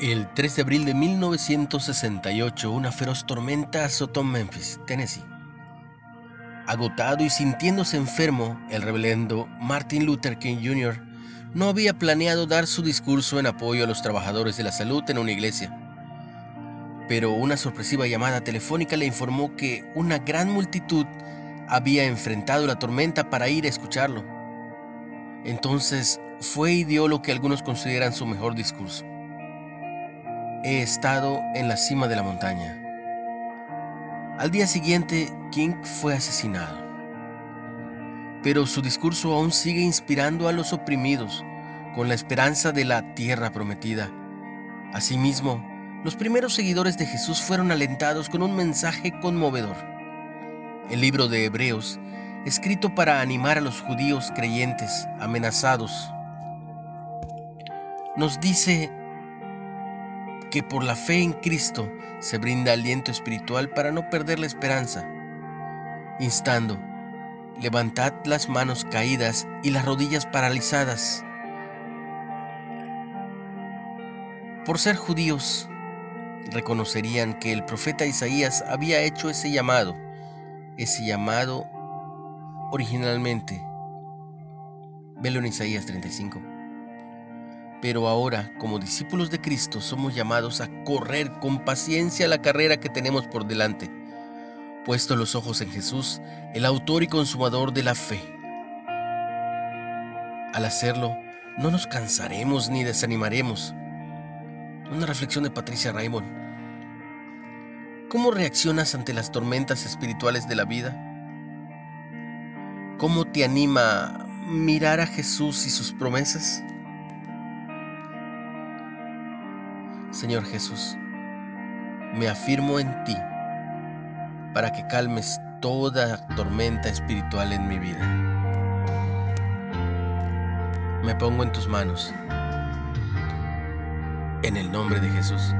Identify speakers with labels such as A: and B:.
A: El 3 de abril de 1968, una feroz tormenta azotó Memphis, Tennessee. Agotado y sintiéndose enfermo, el reverendo Martin Luther King Jr. no había planeado dar su discurso en apoyo a los trabajadores de la salud en una iglesia. Pero una sorpresiva llamada telefónica le informó que una gran multitud había enfrentado la tormenta para ir a escucharlo. Entonces fue y dio lo que algunos consideran su mejor discurso he estado en la cima de la montaña. Al día siguiente, King fue asesinado. Pero su discurso aún sigue inspirando a los oprimidos con la esperanza de la tierra prometida. Asimismo, los primeros seguidores de Jesús fueron alentados con un mensaje conmovedor. El libro de Hebreos, escrito para animar a los judíos creyentes amenazados, nos dice que por la fe en Cristo se brinda aliento espiritual para no perder la esperanza, instando, levantad las manos caídas y las rodillas paralizadas. Por ser judíos, reconocerían que el profeta Isaías había hecho ese llamado, ese llamado originalmente. Velo en Isaías 35. Pero ahora, como discípulos de Cristo, somos llamados a correr con paciencia la carrera que tenemos por delante, puesto los ojos en Jesús, el autor y consumador de la fe. Al hacerlo, no nos cansaremos ni desanimaremos. Una reflexión de Patricia Raymond. ¿Cómo reaccionas ante las tormentas espirituales de la vida? ¿Cómo te anima mirar a Jesús y sus promesas? Señor Jesús, me afirmo en ti para que calmes toda tormenta espiritual en mi vida. Me pongo en tus manos. En el nombre de Jesús.